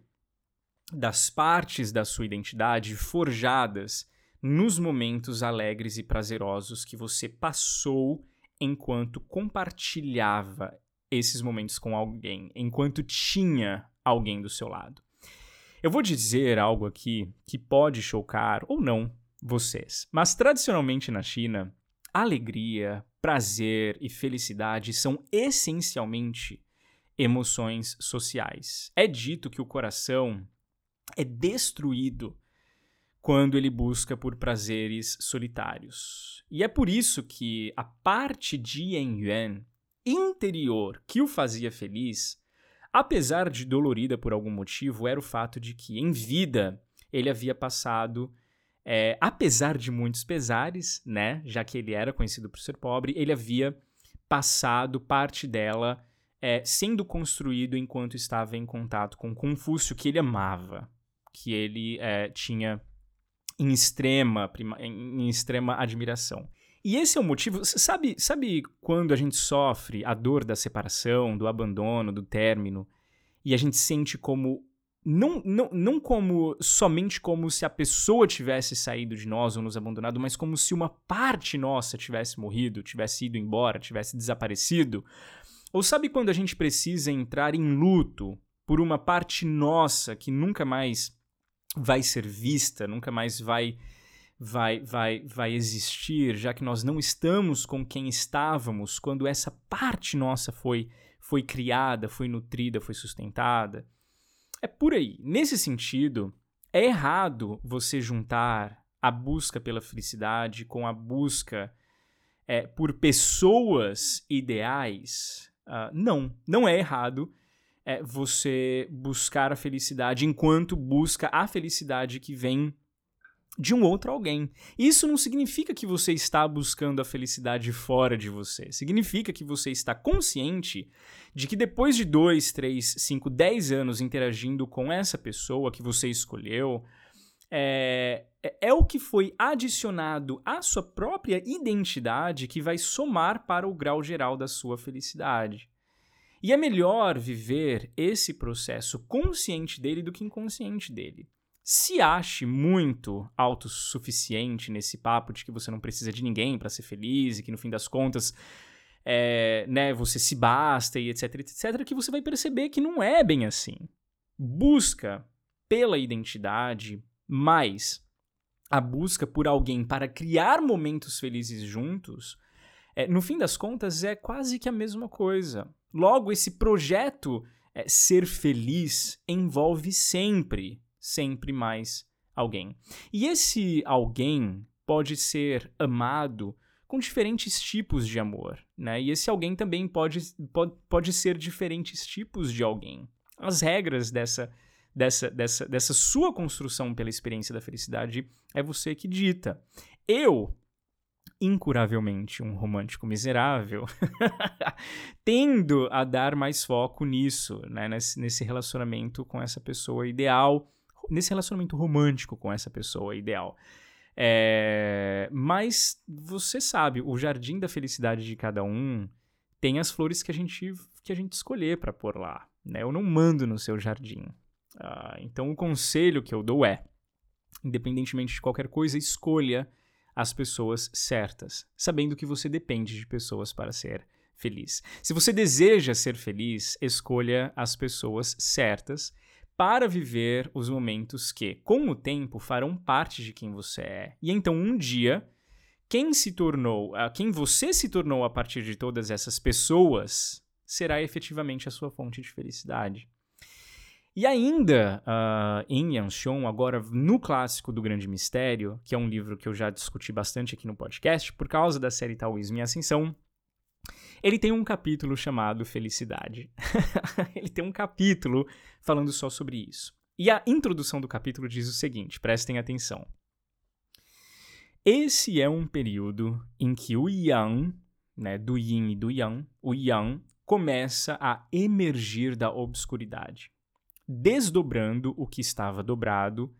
das partes da sua identidade forjadas nos momentos alegres e prazerosos que você passou enquanto compartilhava esses momentos com alguém, enquanto tinha alguém do seu lado. Eu vou dizer algo aqui que pode chocar ou não vocês, mas tradicionalmente na China, alegria, prazer e felicidade são essencialmente emoções sociais. É dito que o coração é destruído quando ele busca por prazeres solitários. E é por isso que a parte de Yen Yuan interior que o fazia feliz apesar de dolorida por algum motivo, era o fato de que, em vida, ele havia passado, é, apesar de muitos pesares, né, já que ele era conhecido por ser pobre, ele havia passado parte dela é, sendo construído enquanto estava em contato com Confúcio, que ele amava, que ele é, tinha em extrema, em extrema admiração. E esse é o motivo. Sabe, sabe quando a gente sofre a dor da separação, do abandono, do término, e a gente sente como. Não, não, não como somente como se a pessoa tivesse saído de nós ou nos abandonado, mas como se uma parte nossa tivesse morrido, tivesse ido embora, tivesse desaparecido. Ou sabe quando a gente precisa entrar em luto por uma parte nossa que nunca mais vai ser vista, nunca mais vai vai, vai, vai existir, já que nós não estamos com quem estávamos quando essa parte nossa foi, foi criada, foi nutrida, foi sustentada. É por aí. Nesse sentido, é errado você juntar a busca pela felicidade com a busca é, por pessoas ideais. Uh, não, não é errado é, você buscar a felicidade enquanto busca a felicidade que vem de um outro alguém. Isso não significa que você está buscando a felicidade fora de você. Significa que você está consciente de que depois de dois, três, cinco, dez anos interagindo com essa pessoa que você escolheu, é, é, é o que foi adicionado à sua própria identidade que vai somar para o grau geral da sua felicidade. E é melhor viver esse processo consciente dele do que inconsciente dele se ache muito autossuficiente nesse papo de que você não precisa de ninguém para ser feliz e que no fim das contas é, né, você se basta e etc, etc, que você vai perceber que não é bem assim. Busca pela identidade, mais a busca por alguém para criar momentos felizes juntos, é, no fim das contas é quase que a mesma coisa. Logo, esse projeto é, ser feliz envolve sempre, sempre mais alguém. E esse alguém pode ser amado com diferentes tipos de amor, né? E esse alguém também pode, pode, pode ser diferentes tipos de alguém. As regras dessa, dessa, dessa, dessa sua construção pela experiência da felicidade é você que dita. Eu, incuravelmente um romântico miserável, tendo a dar mais foco nisso, né? nesse, nesse relacionamento com essa pessoa ideal, nesse relacionamento romântico com essa pessoa ideal. É, mas você sabe, o jardim da felicidade de cada um tem as flores que a gente, que a gente escolher para pôr lá. Né? Eu não mando no seu jardim. Uh, então, o conselho que eu dou é: independentemente de qualquer coisa, escolha as pessoas certas, sabendo que você depende de pessoas para ser feliz. Se você deseja ser feliz, escolha as pessoas certas para viver os momentos que, com o tempo, farão parte de quem você é. E então, um dia, quem se tornou, uh, quem você se tornou a partir de todas essas pessoas, será efetivamente a sua fonte de felicidade. E ainda uh, em Yanxiong, agora no clássico do Grande Mistério, que é um livro que eu já discuti bastante aqui no podcast, por causa da série Taoísmo e Ascensão, ele tem um capítulo chamado Felicidade. ele tem um capítulo falando só sobre isso. E a introdução do capítulo diz o seguinte: prestem atenção. Esse é um período em que o Yang, né, do Yin e do Yang, o Yang começa a emergir da obscuridade desdobrando o que estava dobrado.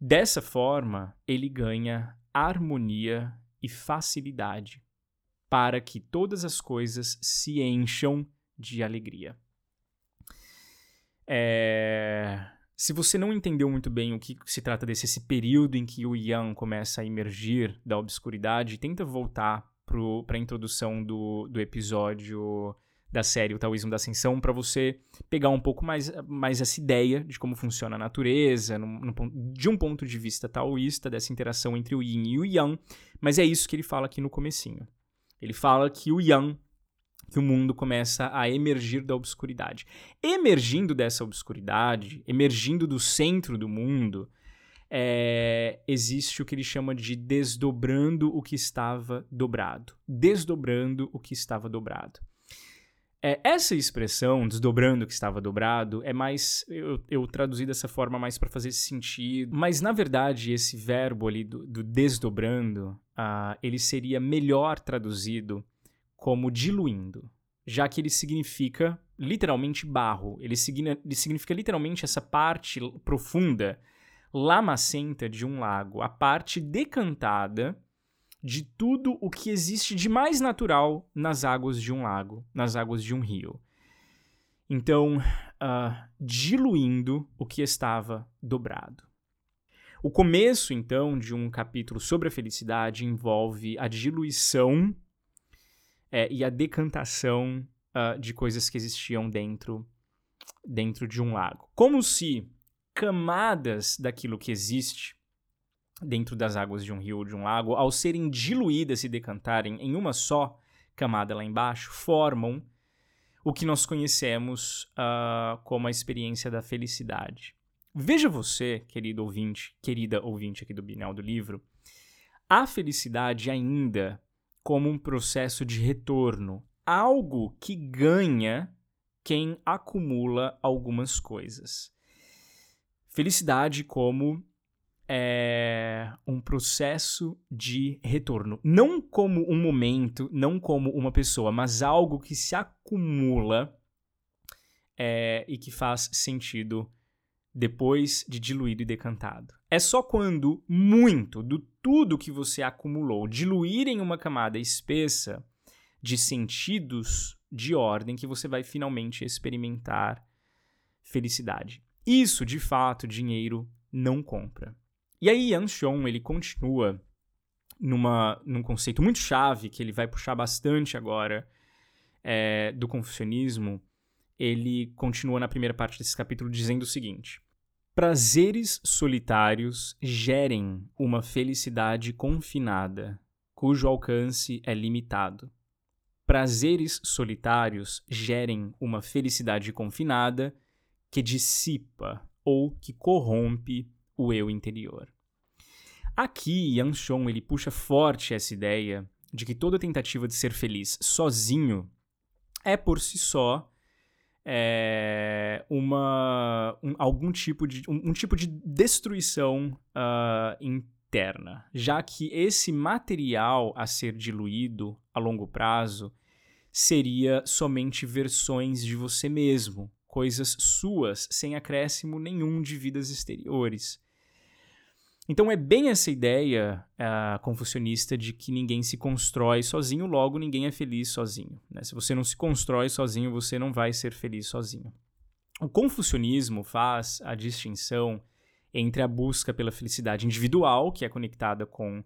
Dessa forma, ele ganha harmonia e facilidade para que todas as coisas se encham de alegria. É... Se você não entendeu muito bem o que se trata desse esse período em que o Yang começa a emergir da obscuridade, tenta voltar para a introdução do, do episódio da série O Taoísmo da Ascensão para você pegar um pouco mais, mais essa ideia de como funciona a natureza, no, no, de um ponto de vista taoísta, dessa interação entre o yin e o yang, mas é isso que ele fala aqui no comecinho. Ele fala que o yang, que o mundo começa a emergir da obscuridade. Emergindo dessa obscuridade, emergindo do centro do mundo, é, existe o que ele chama de desdobrando o que estava dobrado. Desdobrando o que estava dobrado. É, essa expressão, desdobrando o que estava dobrado, é mais. Eu, eu traduzi dessa forma mais para fazer sentido. Mas, na verdade, esse verbo ali do, do desdobrando, uh, ele seria melhor traduzido como diluindo, já que ele significa literalmente barro. Ele, ele significa literalmente essa parte profunda, lamacenta de um lago, a parte decantada de tudo o que existe de mais natural nas águas de um lago, nas águas de um rio. Então, uh, diluindo o que estava dobrado. O começo, então, de um capítulo sobre a felicidade envolve a diluição é, e a decantação uh, de coisas que existiam dentro, dentro de um lago. Como se camadas daquilo que existe dentro das águas de um rio ou de um lago, ao serem diluídas e decantarem em uma só camada lá embaixo, formam o que nós conhecemos uh, como a experiência da felicidade. Veja você, querido ouvinte, querida ouvinte aqui do Binel do livro, a felicidade ainda como um processo de retorno, algo que ganha quem acumula algumas coisas. Felicidade como é um processo de retorno. Não como um momento, não como uma pessoa, mas algo que se acumula é, e que faz sentido depois de diluído e decantado. É só quando muito do tudo que você acumulou diluir em uma camada espessa de sentidos de ordem que você vai finalmente experimentar felicidade. Isso, de fato, dinheiro não compra. E aí Xiong, ele continua numa, num conceito muito chave que ele vai puxar bastante agora é, do confucionismo, ele continua na primeira parte desse capítulo dizendo o seguinte: Prazeres solitários gerem uma felicidade confinada, cujo alcance é limitado. Prazeres solitários gerem uma felicidade confinada que dissipa ou que corrompe o eu interior. Aqui, Yang Shong ele puxa forte essa ideia de que toda tentativa de ser feliz sozinho é por si só é, uma um, algum tipo de um, um tipo de destruição uh, interna, já que esse material a ser diluído a longo prazo seria somente versões de você mesmo, coisas suas, sem acréscimo nenhum de vidas exteriores. Então é bem essa ideia uh, confucionista de que ninguém se constrói sozinho, logo ninguém é feliz sozinho. Né? Se você não se constrói sozinho, você não vai ser feliz sozinho. O confucionismo faz a distinção entre a busca pela felicidade individual, que é conectada com,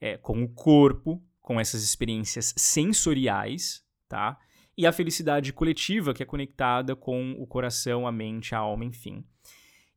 é, com o corpo, com essas experiências sensoriais, tá? E a felicidade coletiva, que é conectada com o coração, a mente, a alma, enfim.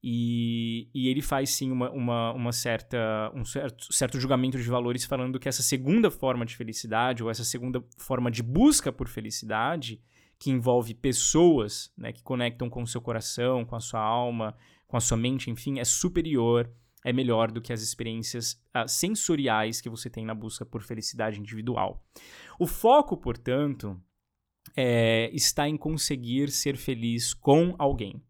E, e ele faz sim uma, uma, uma, certa, um certo, certo julgamento de valores falando que essa segunda forma de felicidade, ou essa segunda forma de busca por felicidade, que envolve pessoas né, que conectam com o seu coração, com a sua alma, com a sua mente, enfim, é superior, é melhor do que as experiências uh, sensoriais que você tem na busca por felicidade individual. O foco, portanto, é, está em conseguir ser feliz com alguém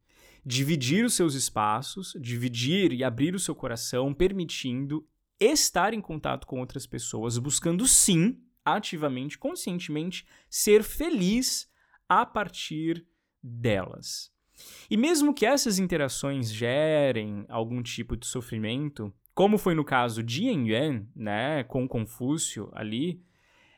dividir os seus espaços, dividir e abrir o seu coração, permitindo estar em contato com outras pessoas, buscando sim, ativamente, conscientemente, ser feliz a partir delas. E mesmo que essas interações gerem algum tipo de sofrimento, como foi no caso de Yen Yuan, né, com Confúcio ali,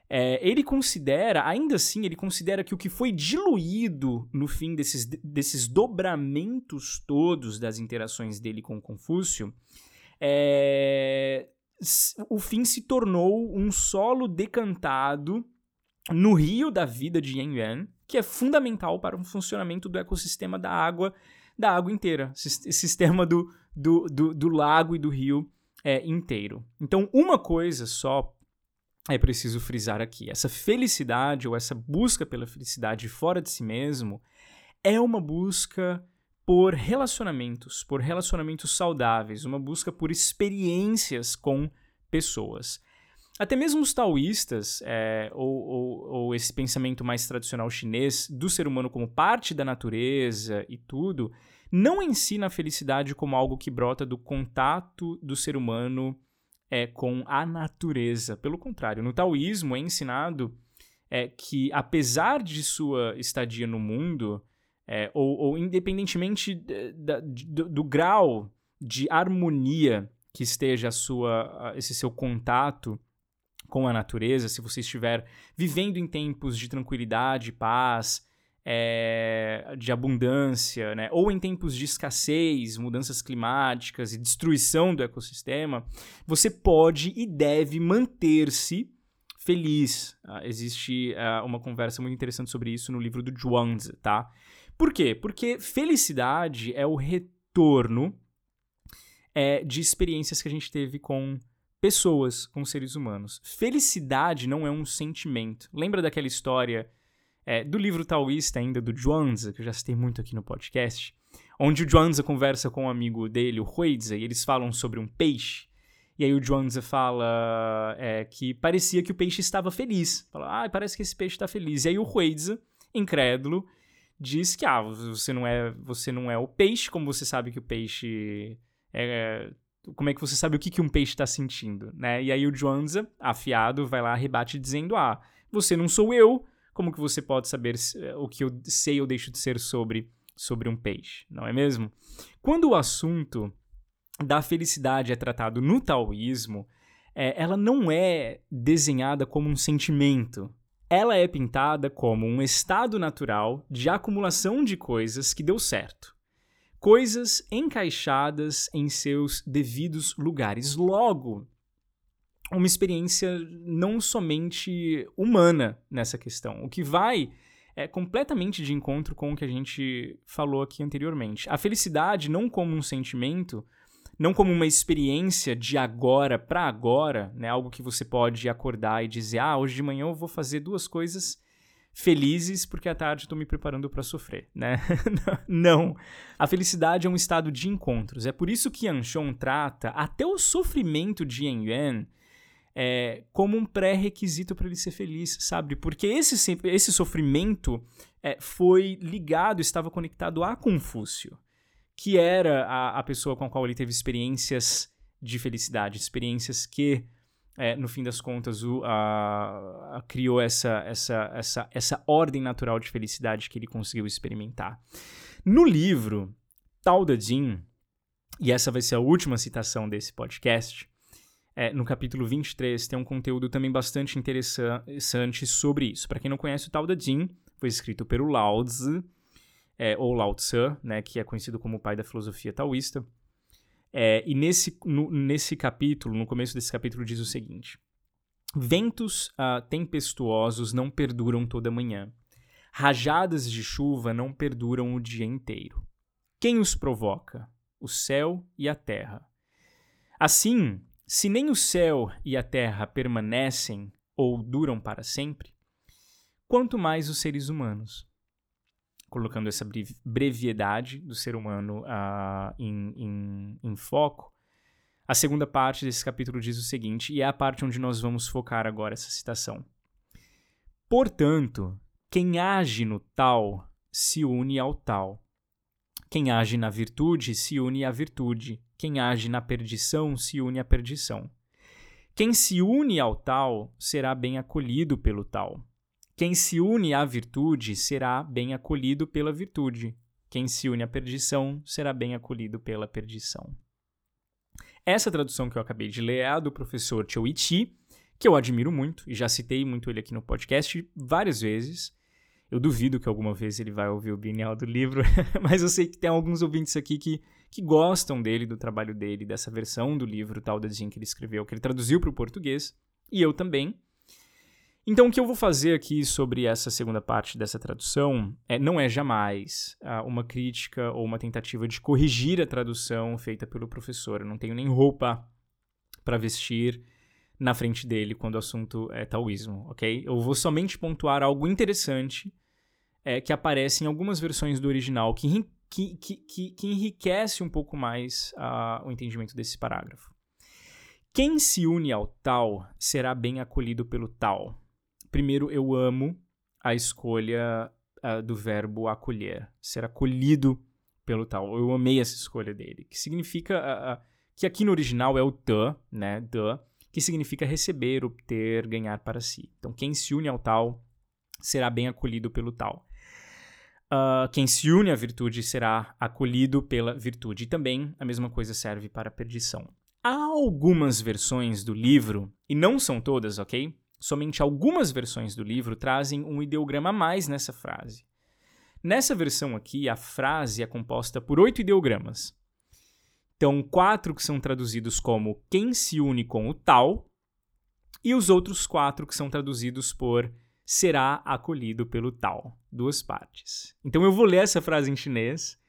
é, ele considera, ainda assim, ele considera que o que foi diluído no fim desses, desses dobramentos todos das interações dele com Confúcio, é, o fim se tornou um solo decantado no rio da vida de Yan Yuan, que é fundamental para o funcionamento do ecossistema da água, da água inteira, sistema do, do, do, do lago e do rio é, inteiro. Então, uma coisa só é preciso frisar aqui: essa felicidade ou essa busca pela felicidade fora de si mesmo é uma busca por relacionamentos, por relacionamentos saudáveis, uma busca por experiências com pessoas. Até mesmo os taoístas, é, ou, ou, ou, esse pensamento mais tradicional chinês do ser humano como parte da natureza e tudo, não ensina a felicidade como algo que brota do contato do ser humano é, com a natureza. Pelo contrário, no taoísmo é ensinado é, que, apesar de sua estadia no mundo, é, ou, ou, independentemente da, do, do, grau de harmonia que esteja sua, esse seu contato com a natureza, se você estiver vivendo em tempos de tranquilidade, paz, é, de abundância, né? ou em tempos de escassez, mudanças climáticas e destruição do ecossistema, você pode e deve manter-se feliz. Uh, existe uh, uma conversa muito interessante sobre isso no livro do Zhuangzi, tá? Por quê? Porque felicidade é o retorno é, de experiências que a gente teve com pessoas, com seres humanos. Felicidade não é um sentimento. Lembra daquela história é, do livro taoísta ainda, do Zhuangzi, que eu já citei muito aqui no podcast, onde o Zhuangzi conversa com um amigo dele, o Huizi, e eles falam sobre um peixe. E aí o Zhuangzi fala é, que parecia que o peixe estava feliz. Fala, ah, parece que esse peixe está feliz. E aí o Huizi, incrédulo, diz que ah, você não é, você não é o peixe, como você sabe que o peixe é, como é que você sabe o que, que um peixe está sentindo, né? E aí o Zhuangzi, afiado, vai lá rebate dizendo: "Ah, você não sou eu, como que você pode saber eh, o que eu sei ou deixo de ser sobre, sobre um peixe, não é mesmo? Quando o assunto da felicidade é tratado no taoísmo, é, ela não é desenhada como um sentimento. Ela é pintada como um estado natural de acumulação de coisas que deu certo. Coisas encaixadas em seus devidos lugares. Logo, uma experiência não somente humana nessa questão. O que vai é completamente de encontro com o que a gente falou aqui anteriormente. A felicidade não como um sentimento, não como uma experiência de agora para agora, né? Algo que você pode acordar e dizer: "Ah, hoje de manhã eu vou fazer duas coisas felizes porque à tarde estou me preparando para sofrer, né? não. A felicidade é um estado de encontros. É por isso que Anshon trata até o sofrimento de Yen Yuan é, como um pré-requisito para ele ser feliz, sabe? Porque esse, esse sofrimento é, foi ligado, estava conectado a Confúcio, que era a, a pessoa com a qual ele teve experiências de felicidade, experiências que, é, no fim das contas, o, a, a, criou essa, essa, essa, essa ordem natural de felicidade que ele conseguiu experimentar. No livro da Jin, e essa vai ser a última citação desse podcast, é, no capítulo 23 tem um conteúdo também bastante interessante sobre isso. Para quem não conhece, o Tao Te Ching foi escrito pelo Lao Tzu, é, ou Lao Tzu, né, que é conhecido como o pai da filosofia taoísta. É, e nesse, no, nesse capítulo, no começo desse capítulo, diz o seguinte: Ventos uh, tempestuosos não perduram toda manhã. Rajadas de chuva não perduram o dia inteiro. Quem os provoca? O céu e a terra. Assim, se nem o céu e a terra permanecem ou duram para sempre, quanto mais os seres humanos. Colocando essa brevidade do ser humano uh, em, em, em foco, a segunda parte desse capítulo diz o seguinte, e é a parte onde nós vamos focar agora essa citação. Portanto, quem age no tal se une ao tal. Quem age na virtude se une à virtude. Quem age na perdição se une à perdição. Quem se une ao tal será bem acolhido pelo tal. Quem se une à virtude será bem acolhido pela virtude. Quem se une à perdição será bem acolhido pela perdição. Essa tradução que eu acabei de ler é a do professor Chouichi, que eu admiro muito e já citei muito ele aqui no podcast várias vezes. Eu duvido que alguma vez ele vai ouvir o Bienal do livro, mas eu sei que tem alguns ouvintes aqui que, que gostam dele, do trabalho dele, dessa versão do livro tal da Jean que ele escreveu, que ele traduziu para o português, e eu também. Então, o que eu vou fazer aqui sobre essa segunda parte dessa tradução é, não é jamais uh, uma crítica ou uma tentativa de corrigir a tradução feita pelo professor. Eu não tenho nem roupa para vestir na frente dele quando o assunto é taoísmo, ok? Eu vou somente pontuar algo interessante é, que aparece em algumas versões do original que, que, que, que enriquece um pouco mais o entendimento desse parágrafo. Quem se une ao tal será bem acolhido pelo tal. Primeiro, eu amo a escolha uh, do verbo acolher, ser acolhido pelo tal. Eu amei essa escolha dele, que significa uh, que aqui no original é o the, né, the, que significa receber, obter, ganhar para si. Então, quem se une ao tal será bem acolhido pelo tal. Uh, quem se une à virtude será acolhido pela virtude. E também a mesma coisa serve para a perdição. Há algumas versões do livro, e não são todas, ok? Somente algumas versões do livro trazem um ideograma a mais nessa frase. Nessa versão aqui, a frase é composta por oito ideogramas. Então, quatro que são traduzidos como quem se une com o tal, e os outros quatro que são traduzidos por será acolhido pelo tal. Duas partes. Então, eu vou ler essa frase em chinês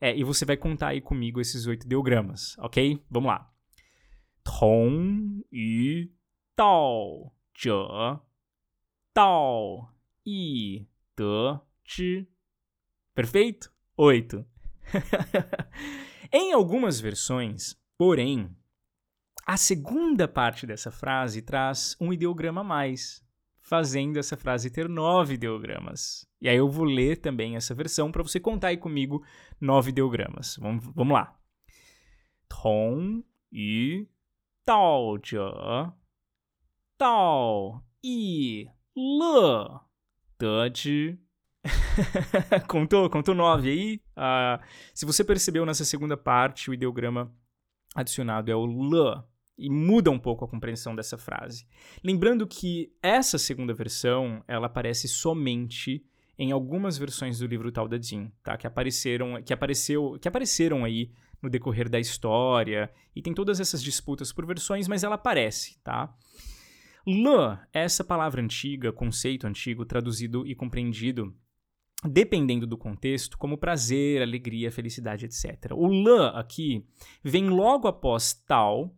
é, e você vai contar aí comigo esses oito ideogramas, ok? Vamos lá. Tong yu dao zhe dao yi de zhi. Perfeito? Oito. Em algumas versões, porém, a segunda parte dessa frase traz um ideograma a mais, fazendo essa frase ter nove ideogramas. E aí eu vou ler também essa versão para você contar aí comigo nove ideogramas. Vamos, vamos lá. Tong yu dao zhe dao yi le de contou, contou nove aí. Uh, se você percebeu nessa segunda parte, o ideograma adicionado é o L, e muda um pouco a compreensão dessa frase. Lembrando que essa segunda versão, ela aparece somente em algumas versões do livro Tal da Jin, tá? Que apareceram, que apareceu, que apareceram aí no decorrer da história, e tem todas essas disputas por versões, mas ela aparece, tá? L é essa palavra antiga, conceito antigo, traduzido e compreendido dependendo do contexto, como prazer, alegria, felicidade, etc. O lã aqui vem logo após tal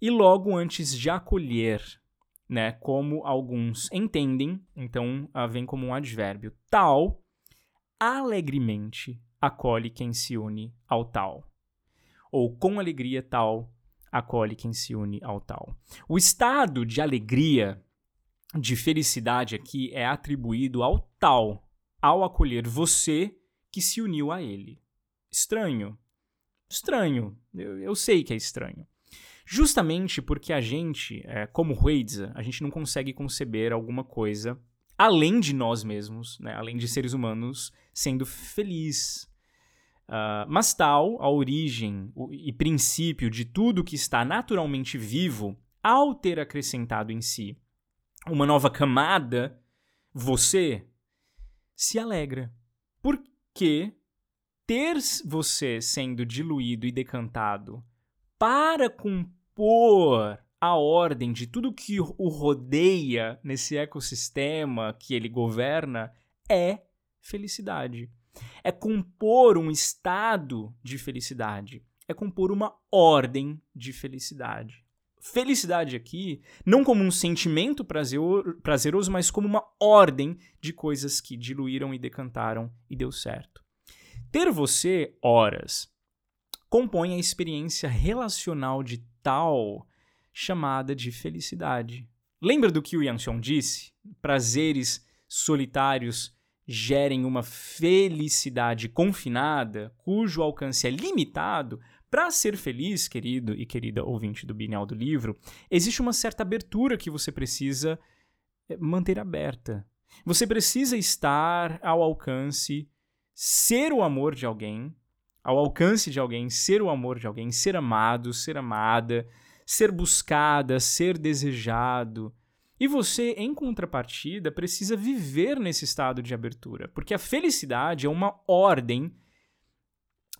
e logo antes de acolher, né? Como alguns entendem, então uh, vem como um advérbio. Tal alegremente acolhe quem se une ao tal. Ou com alegria tal acolhe quem se une ao tal. O estado de alegria, de felicidade aqui é atribuído ao tal, ao acolher você que se uniu a ele. Estranho. Estranho. Eu, eu sei que é estranho. Justamente porque a gente, é, como Huiza, a gente não consegue conceber alguma coisa além de nós mesmos, né, além de seres humanos, sendo feliz. Uh, mas tal, a origem e princípio de tudo que está naturalmente vivo, ao ter acrescentado em si uma nova camada, você se alegra. Porque ter você sendo diluído e decantado para cumprir impor a ordem de tudo que o rodeia nesse ecossistema que ele governa é felicidade. É compor um estado de felicidade. É compor uma ordem de felicidade. Felicidade aqui, não como um sentimento prazeroso, mas como uma ordem de coisas que diluíram e decantaram e deu certo. Ter você, horas, compõe a experiência relacional de tal chamada de felicidade. Lembra do que o Yang disse? Prazeres solitários gerem uma felicidade confinada, cujo alcance é limitado. Para ser feliz, querido e querida ouvinte do Bienal do Livro, existe uma certa abertura que você precisa eh, manter aberta. Você precisa estar ao alcance, ser o amor de alguém, ao alcance de alguém, ser o amor de alguém, ser amado, ser amada, ser buscada, ser desejado. E você, em contrapartida, precisa viver nesse estado de abertura, porque a felicidade é uma ordem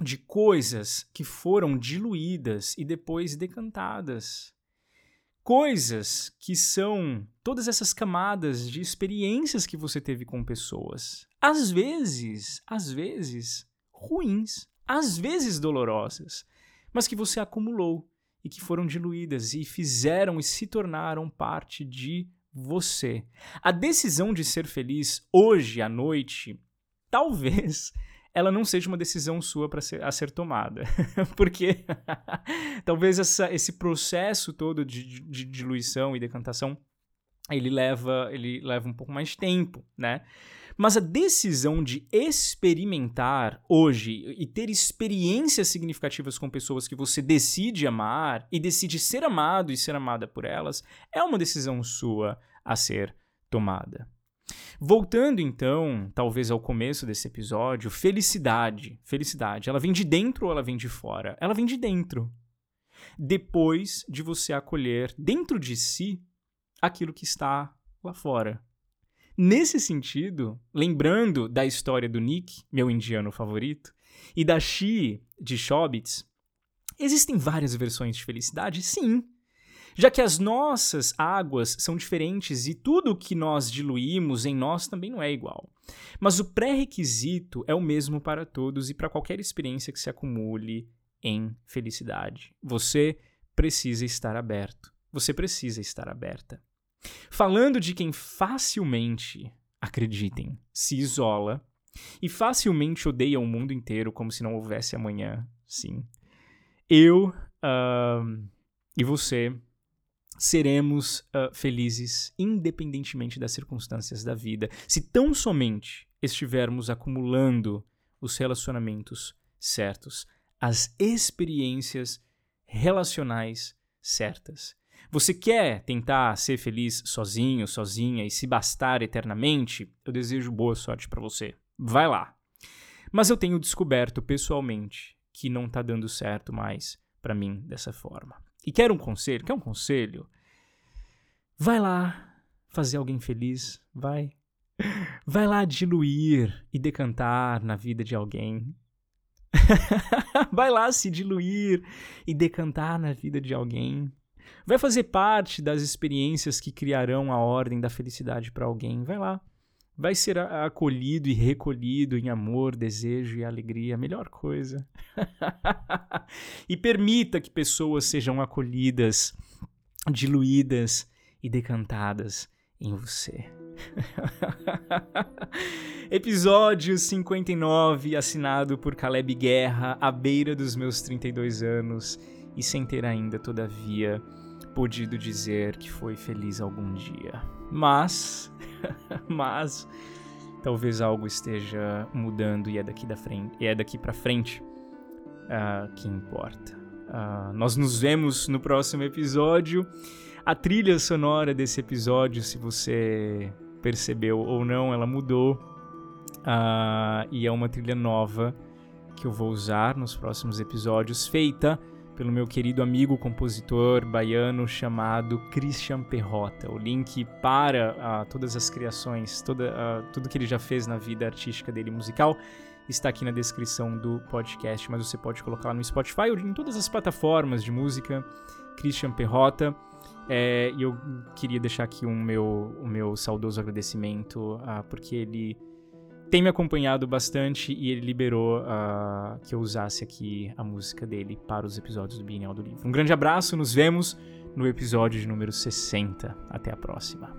de coisas que foram diluídas e depois decantadas. Coisas que são todas essas camadas de experiências que você teve com pessoas. Às vezes, às vezes, ruins às vezes dolorosas, mas que você acumulou e que foram diluídas e fizeram e se tornaram parte de você. A decisão de ser feliz hoje à noite, talvez ela não seja uma decisão sua para ser, a ser tomada. Porque talvez essa, esse processo todo de, de, de diluição e decantação ele leva, ele leva um pouco mais de tempo, né? Mas a decisão de experimentar hoje e ter experiências significativas com pessoas que você decide amar e decide ser amado e ser amada por elas é uma decisão sua a ser tomada. Voltando então, talvez ao começo desse episódio, felicidade. Felicidade, ela vem de dentro ou ela vem de fora? Ela vem de dentro. Depois de você acolher dentro de si aquilo que está lá fora. Nesse sentido, lembrando da história do Nick, meu indiano favorito, e da Shi de Shobits, existem várias versões de felicidade? Sim. Já que as nossas águas são diferentes e tudo que nós diluímos em nós também não é igual. Mas o pré-requisito é o mesmo para todos e para qualquer experiência que se acumule em felicidade. Você precisa estar aberto. Você precisa estar aberta. Falando de quem facilmente, acreditem, se isola e facilmente odeia o mundo inteiro como se não houvesse amanhã, sim. Eu uh, e você seremos uh, felizes independentemente das circunstâncias da vida, se tão somente estivermos acumulando os relacionamentos certos, as experiências relacionais certas. Você quer tentar ser feliz sozinho, sozinha e se bastar eternamente? Eu desejo boa sorte para você. Vai lá. Mas eu tenho descoberto pessoalmente que não tá dando certo mais para mim dessa forma. E quer um conselho? Quer um conselho? Vai lá fazer alguém feliz, vai. Vai lá diluir e decantar na vida de alguém. vai lá se diluir e decantar na vida de alguém. Vai fazer parte das experiências que criarão a ordem da felicidade para alguém. Vai lá. vai ser acolhido e recolhido em amor, desejo e alegria, melhor coisa. e permita que pessoas sejam acolhidas, diluídas e decantadas em você. Episódio 59, assinado por Caleb Guerra, à beira dos meus 32 anos e sem ter ainda, todavia, podido dizer que foi feliz algum dia. Mas, mas, talvez algo esteja mudando e é daqui da frente, e é daqui para frente uh, que importa. Uh, nós nos vemos no próximo episódio. A trilha sonora desse episódio, se você percebeu ou não, ela mudou uh, e é uma trilha nova que eu vou usar nos próximos episódios, feita pelo meu querido amigo compositor baiano chamado Christian Perrota. O link para uh, todas as criações, toda, uh, tudo que ele já fez na vida artística dele musical está aqui na descrição do podcast, mas você pode colocar no Spotify ou em todas as plataformas de música. Christian Perrota. É, e eu queria deixar aqui um meu, o meu saudoso agradecimento, uh, porque ele tem me acompanhado bastante e ele liberou uh, que eu usasse aqui a música dele para os episódios do Bienal do Livro. Um grande abraço, nos vemos no episódio de número 60. Até a próxima.